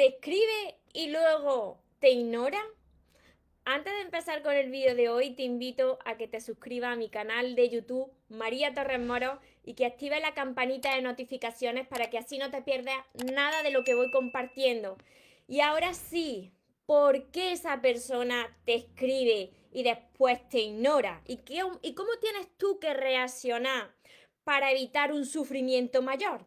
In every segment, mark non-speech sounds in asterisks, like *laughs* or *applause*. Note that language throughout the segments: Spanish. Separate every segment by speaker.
Speaker 1: ¿Te escribe y luego te ignora? Antes de empezar con el vídeo de hoy, te invito a que te suscribas a mi canal de YouTube, María Torres Moro, y que actives la campanita de notificaciones para que así no te pierdas nada de lo que voy compartiendo. Y ahora sí, ¿por qué esa persona te escribe y después te ignora? ¿Y, qué, ¿Y cómo tienes tú que reaccionar para evitar un sufrimiento mayor?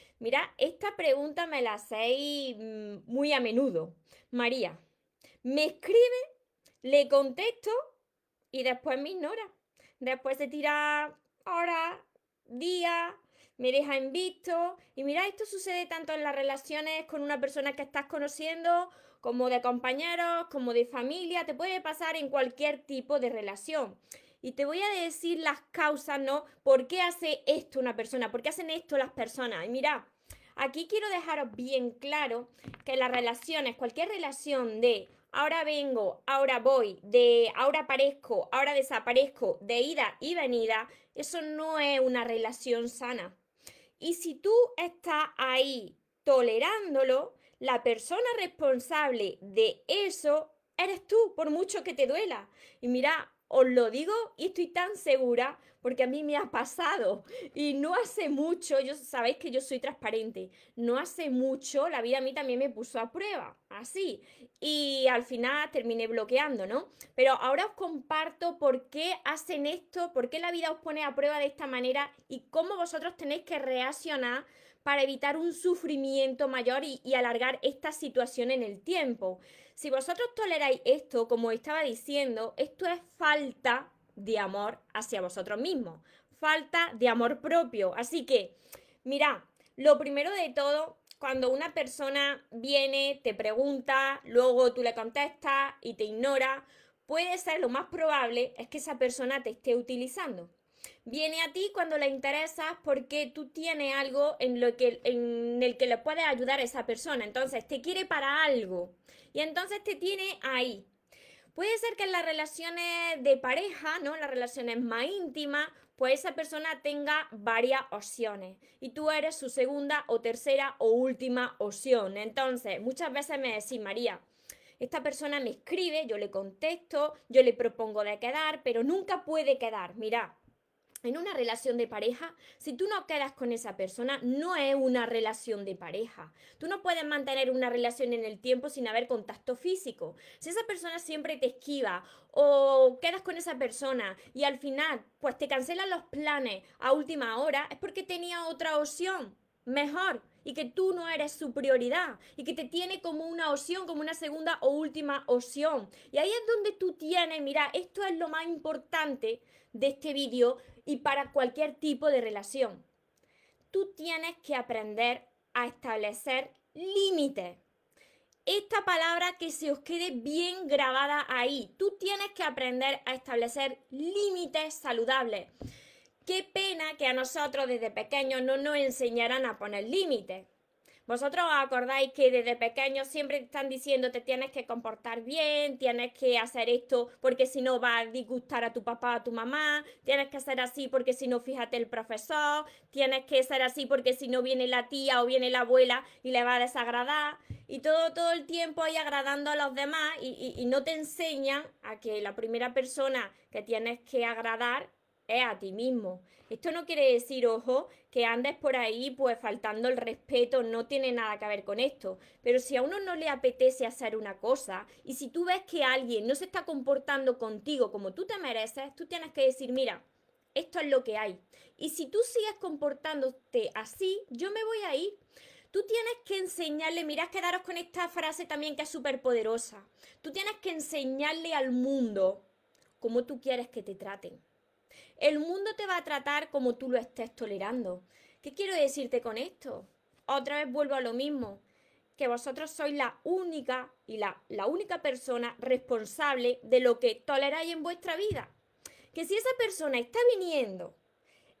Speaker 1: Mira, esta pregunta me la hacéis mm, muy a menudo. María, me escribe, le contesto y después me ignora. Después se tira horas, días, me deja en visto. Y mira, esto sucede tanto en las relaciones con una persona que estás conociendo, como de compañeros, como de familia. Te puede pasar en cualquier tipo de relación. Y te voy a decir las causas, ¿no? ¿Por qué hace esto una persona? ¿Por qué hacen esto las personas? Y mira, Aquí quiero dejaros bien claro que las relaciones, cualquier relación de ahora vengo, ahora voy, de ahora aparezco, ahora desaparezco, de ida y venida, eso no es una relación sana. Y si tú estás ahí tolerándolo, la persona responsable de eso eres tú, por mucho que te duela. Y mira, os lo digo y estoy tan segura porque a mí me ha pasado. Y no hace mucho, yo sabéis que yo soy transparente, no hace mucho la vida a mí también me puso a prueba, así. Y al final terminé bloqueando, ¿no? Pero ahora os comparto por qué hacen esto, por qué la vida os pone a prueba de esta manera y cómo vosotros tenéis que reaccionar para evitar un sufrimiento mayor y, alargar esta situación en el tiempo. Si vosotros toleráis esto, como estaba diciendo, esto es falta de amor hacia vosotros mismos, falta de amor propio. Así que, mira, lo primero de todo, cuando una persona viene, te pregunta, luego tú le contestas y te ignora, puede ser lo más probable es que esa persona te esté utilizando. Viene a ti cuando le interesas porque tú tienes algo en, lo que, en el que le puedes ayudar a esa persona. Entonces te quiere para algo y entonces te tiene ahí. Puede ser que en las relaciones de pareja, ¿no? Las relaciones más íntimas, pues esa persona tenga varias opciones y tú eres su segunda o tercera o última opción. Entonces, muchas veces me decís, María, esta persona me escribe, yo le contesto, yo le propongo de quedar, pero nunca puede quedar. Mira, en una relación de pareja, si tú no quedas con esa persona, no es una relación de pareja. Tú no puedes mantener una relación en el tiempo sin haber contacto físico. Si esa persona siempre te esquiva o quedas con esa persona y al final pues te cancelan los planes a última hora, es porque tenía otra opción mejor y que tú no eres su prioridad y que te tiene como una opción, como una segunda o última opción. Y ahí es donde tú tienes, mira, esto es lo más importante de este vídeo y para cualquier tipo de relación. Tú tienes que aprender a establecer límites. Esta palabra que se os quede bien grabada ahí. Tú tienes que aprender a establecer límites saludables. Qué pena que a nosotros desde pequeños no nos enseñaran a poner límites. Vosotros os acordáis que desde pequeños siempre están diciendo te tienes que comportar bien, tienes que hacer esto porque si no va a disgustar a tu papá o a tu mamá, tienes que ser así porque si no fíjate el profesor, tienes que ser así porque si no viene la tía o viene la abuela y le va a desagradar. Y todo, todo el tiempo ahí agradando a los demás y, y no te enseñan a que la primera persona que tienes que agradar a ti mismo. Esto no quiere decir, ojo, que andes por ahí pues faltando el respeto, no tiene nada que ver con esto. Pero si a uno no le apetece hacer una cosa y si tú ves que alguien no se está comportando contigo como tú te mereces, tú tienes que decir, mira, esto es lo que hay. Y si tú sigues comportándote así, yo me voy a ir. Tú tienes que enseñarle, mirad, quedaros con esta frase también que es súper poderosa. Tú tienes que enseñarle al mundo cómo tú quieres que te traten. El mundo te va a tratar como tú lo estés tolerando. ¿Qué quiero decirte con esto? Otra vez vuelvo a lo mismo. que vosotros sois la única y la, única persona responsable de lo que toleráis en vuestra vida. Que si esa persona está viniendo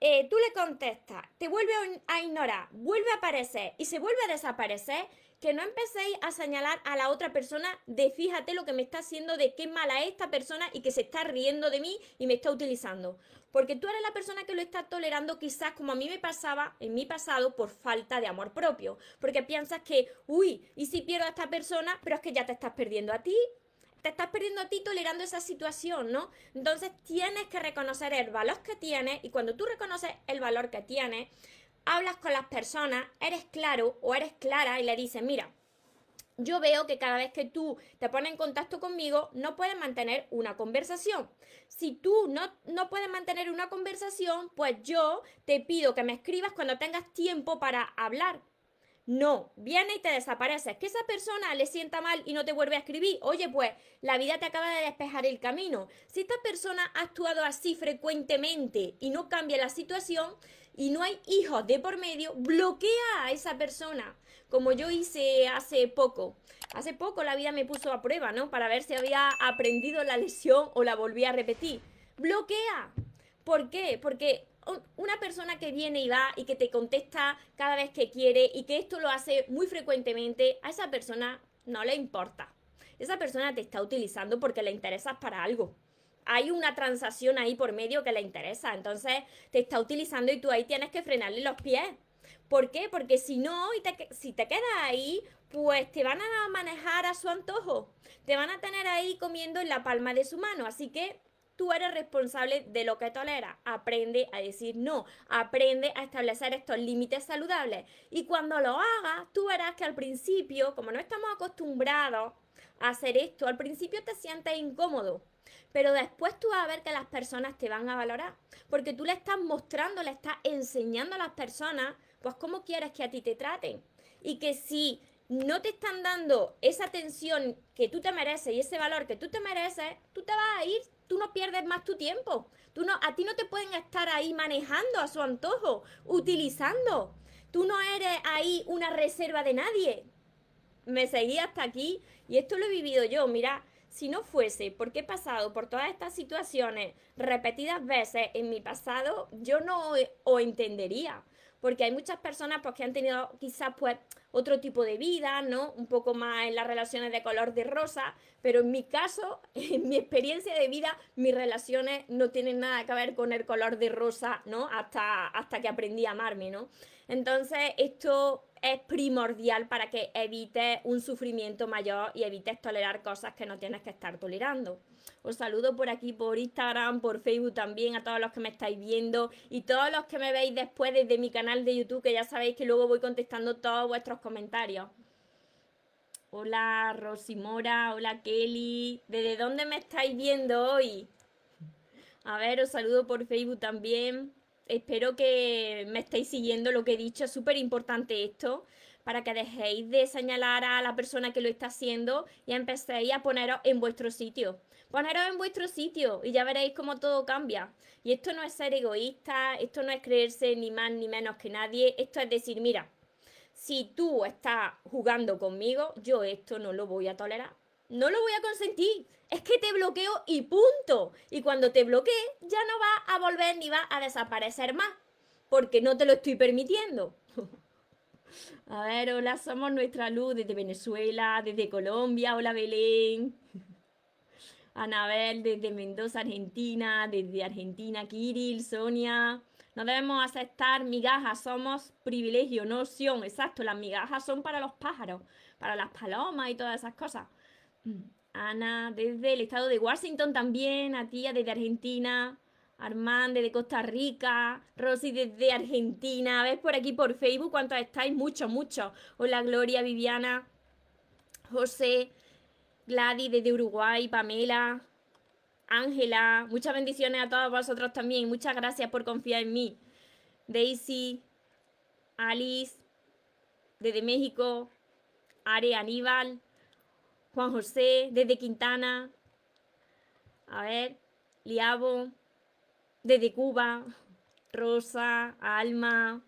Speaker 1: eh, tú le contestas, te vuelve a ignorar, vuelve a aparecer y se vuelve a desaparecer, que no empecéis a señalar a la otra persona de fíjate lo que me está haciendo, de qué mala es esta persona y que se está riendo de mí y me está utilizando. Porque tú eres la persona que lo está tolerando quizás como a mí me pasaba en mi pasado por falta de amor propio. Porque piensas que, uy, ¿y si pierdo a esta persona? Pero es que ya te estás perdiendo a ti, te estás perdiendo a ti tolerando esa situación, ¿no? Entonces tienes que reconocer el valor que tienes y cuando tú reconoces el valor que tienes, hablas con las personas, eres claro o eres clara y le dices, mira, yo veo que cada vez que tú te pones en contacto conmigo, no puedes mantener una conversación. Si tú no, no, puedes mantener una conversación, pues yo te pido que me escribas cuando tengas tiempo para hablar. No, viene y te desapareces. Que esa persona le sienta mal y no te vuelve a escribir. Oye, pues la vida te acaba de despejar el camino. Si esta persona ha actuado así frecuentemente y no cambia la situación, y no hay hijos de por medio, bloquea a esa persona, como yo hice hace poco. Hace poco la vida me puso a prueba, ¿no? Para ver si había aprendido la lesión o la volví a repetir. Bloquea. ¿Por qué? Porque una persona que viene y va y que te contesta cada vez que quiere y que esto lo hace muy frecuentemente, a esa persona no le importa. Esa persona te está utilizando porque le interesas para algo hay una transacción ahí por medio que le interesa. Entonces te está utilizando y tú ahí tienes que frenarle los pies. ¿Por qué? Porque si no, y te, si te quedas ahí, pues te van a manejar a su antojo. Te van a tener ahí comiendo en la palma de su mano. Así que tú eres responsable de lo que toleras. Aprende a decir no. Aprende a establecer estos límites saludables. Y cuando lo hagas, tú verás que al principio, como no estamos acostumbrados a hacer esto, al principio te sientes incómodo. Pero después tú vas a ver que las personas te van a valorar, porque tú le estás mostrando, le estás enseñando a las personas, pues cómo quieres que a ti te traten. Y que si no te están dando esa atención que tú te mereces y ese valor que tú te mereces, tú te vas a ir, tú no pierdes más tu tiempo. Tú no, a ti no te pueden estar ahí manejando a su antojo, utilizando. Tú no eres ahí una reserva de nadie. Me seguí hasta aquí y esto lo he vivido yo. Mira, si no fuese porque he pasado por todas estas situaciones repetidas veces en mi pasado, yo no o entendería. Porque hay muchas personas pues, que han tenido quizás pues otro tipo de vida, ¿no? Un poco más en las relaciones de color de rosa, pero en mi caso, *laughs* en mi experiencia de vida, mis relaciones no tienen nada que ver con el color de rosa, ¿no? Hasta, hasta que aprendí a amarme, ¿no? Entonces, esto es primordial para que evites un sufrimiento mayor y evites tolerar cosas que no tienes que estar tolerando. Os saludo por aquí, por Instagram, por Facebook también, a todos los que me estáis viendo y todos los que me veis después desde mi canal de YouTube, que ya sabéis que luego voy contestando todos vuestros comentarios. Hola Rosimora, hola Kelly, ¿desde dónde me estáis viendo hoy? A ver, os saludo por Facebook también espero que me estéis siguiendo lo que he dicho. Es súper importante esto para que dejéis de señalar a la persona que lo está haciendo y empecéis a poneros en vuestro sitio. Poneros en vuestro sitio y ya veréis cómo todo cambia. Y esto no es ser egoísta, esto no es creerse ni más ni menos que nadie, esto es decir, mira, si tú estás jugando conmigo, yo esto no lo voy a tolerar no lo voy a consentir. Es que te bloqueo y punto. Y cuando te bloquee, ya no va a volver ni va a desaparecer más. Porque no te lo estoy permitiendo. *laughs* a ver, hola, somos nuestra luz desde Venezuela, desde Colombia. Hola, Belén. *laughs* Anabel desde Mendoza, Argentina, desde Argentina, Kiril, Sonia. No debemos aceptar migajas, somos privilegio, no opción. Exacto, las migajas son para los pájaros, para las palomas y todas esas cosas. Ana, desde el estado de Washington también, a tía desde Argentina, Armand desde Costa Rica, Rosy desde Argentina, ves por aquí por Facebook cuántos estáis, muchos, muchos. Hola Gloria, Viviana, José, Gladys desde Uruguay, Pamela, Ángela, muchas bendiciones a todos vosotros también, muchas gracias por confiar en mí. Daisy, Alice, desde México, Are Aníbal, Juan José, desde Quintana. A ver, Liabo, desde Cuba. Rosa, Alma.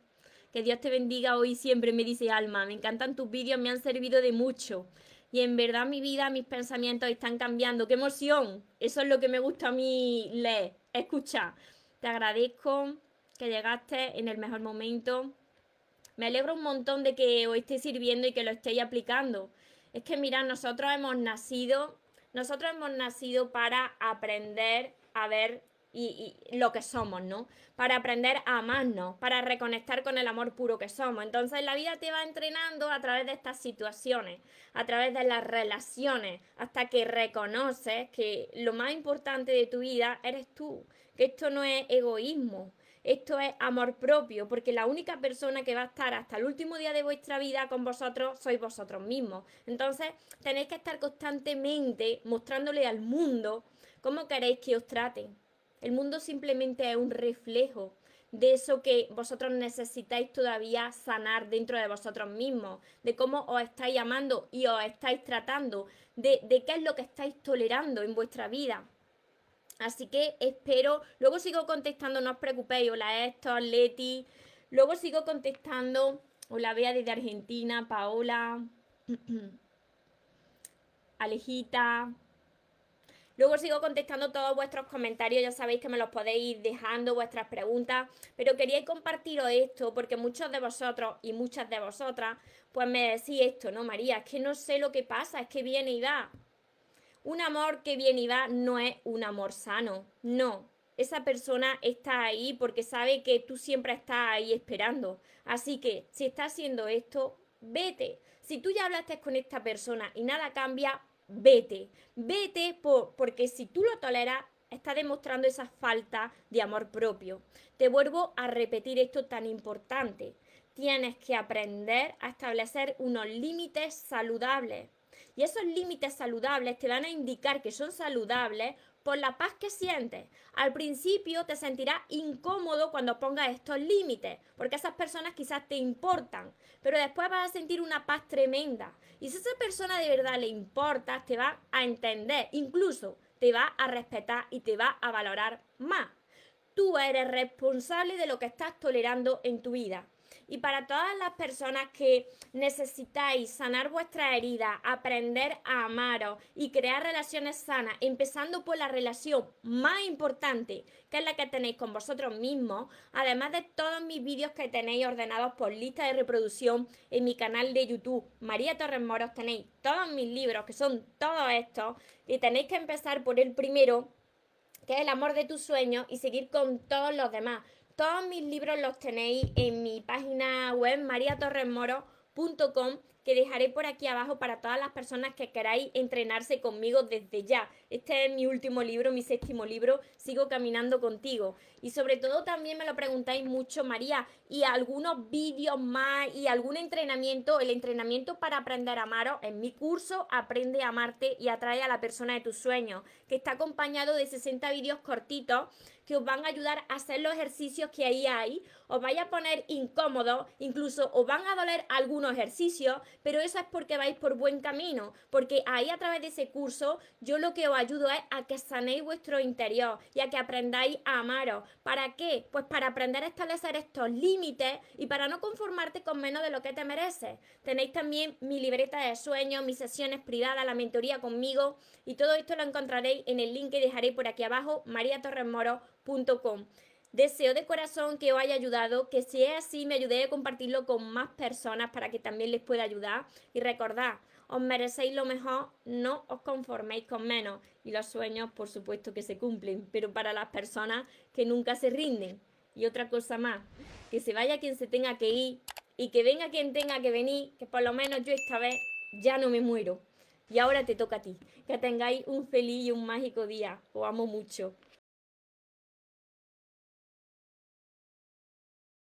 Speaker 1: Que Dios te bendiga hoy siempre, me dice Alma. Me encantan tus vídeos, me han servido de mucho. Y en verdad mi vida, mis pensamientos están cambiando. ¡Qué emoción! Eso es lo que me gusta a mí leer, escuchar. Te agradezco que llegaste en el mejor momento. Me alegro un montón de que os esté sirviendo y que lo estéis aplicando. Es que mirad, nosotros hemos nacido, nosotros hemos nacido para aprender a ver y, lo que somos, ¿no? Para aprender a amarnos, para reconectar con el amor puro que somos. Entonces la vida te va entrenando a través de estas situaciones, a través de las relaciones, hasta que reconoces que lo más importante de tu vida eres tú, que esto no es egoísmo, esto es amor propio, porque la única persona que va a estar hasta el último día de vuestra vida con vosotros sois vosotros mismos. Entonces tenéis que estar constantemente mostrándole al mundo cómo queréis que os traten. El mundo simplemente es un reflejo de eso que vosotros necesitáis todavía sanar dentro de vosotros mismos, de cómo os estáis amando y os estáis tratando, de, de qué es lo que estáis tolerando en vuestra vida. Así que espero, luego sigo contestando, no os preocupéis, hola Héctor, Leti, luego sigo contestando, hola Bea desde Argentina, Paola, *clears throat* Alejita, Luego sigo contestando todos vuestros comentarios, ya sabéis que me los podéis ir dejando, vuestras preguntas, pero quería compartiros esto porque muchos de vosotros y muchas de vosotras, pues me decís esto, ¿no, María? Es que no sé lo que pasa, es que viene y va. Un amor que viene y va no es un amor sano, no. Esa persona está ahí porque sabe que tú siempre estás ahí esperando. Así que si estás haciendo esto, vete. Si tú ya hablaste con esta persona y nada cambia, vete. Vete por, porque si tú lo toleras, está demostrando esa falta de amor propio. Te vuelvo a repetir esto tan importante. Tienes que aprender a establecer unos límites saludables. Y esos límites saludables te van a indicar que son saludables por la paz que sientes. Al principio te sentirás incómodo cuando pongas estos límites, porque esas personas quizás te importan, pero después vas a sentir una paz tremenda. Y si esa persona de verdad le importa, te va a entender, incluso te va a respetar y te va a valorar más. Tú eres responsable de lo que estás tolerando en tu vida. Y para todas las personas que necesitáis sanar vuestra herida, aprender a amaros y crear relaciones sanas, empezando por la relación más importante, que es la que tenéis con vosotros mismos, además de todos mis vídeos que tenéis ordenados por lista de reproducción en mi canal de YouTube, María Torres Moros, tenéis todos mis libros, que son todos estos, y tenéis que empezar por el primero, que es el amor de tus sueños, y seguir con todos los demás. Todos mis libros los tenéis en mi página web mariatorresmoro.com que dejaré por aquí abajo para todas las personas que queráis entrenarse conmigo desde ya. Este es mi último libro, mi séptimo libro, Sigo caminando contigo. Y sobre todo también me lo preguntáis mucho, María, y algunos vídeos más y algún entrenamiento, el entrenamiento para aprender a amaros en mi curso Aprende a amarte y atrae a la persona de tus sueños, que está acompañado de 60 vídeos cortitos que os van a ayudar a hacer los ejercicios que ahí hay, os vaya a poner incómodos, incluso os van a doler algunos ejercicios, pero eso es porque vais por buen camino, porque ahí a través de ese curso yo lo que os ayudo es a que sanéis vuestro interior y a que aprendáis a amaros. ¿Para qué? Pues para aprender a establecer estos límites y para no conformarte con menos de lo que te mereces. Tenéis también mi libreta de sueños, mis sesiones privadas, la mentoría conmigo y todo esto lo encontraréis en el link que dejaré por aquí abajo, Deseo de corazón que os haya ayudado, que si es así me ayudéis a compartirlo con más personas para que también les pueda ayudar. Y recordad, os merecéis lo mejor, no os conforméis con menos. Y los sueños, por supuesto que se cumplen, pero para las personas que nunca se rinden. Y otra cosa más, que se vaya quien se tenga que ir y que venga quien tenga que venir, que por lo menos yo esta vez ya no me muero. Y ahora te toca a ti. Que tengáis un feliz y un mágico día. Os amo mucho.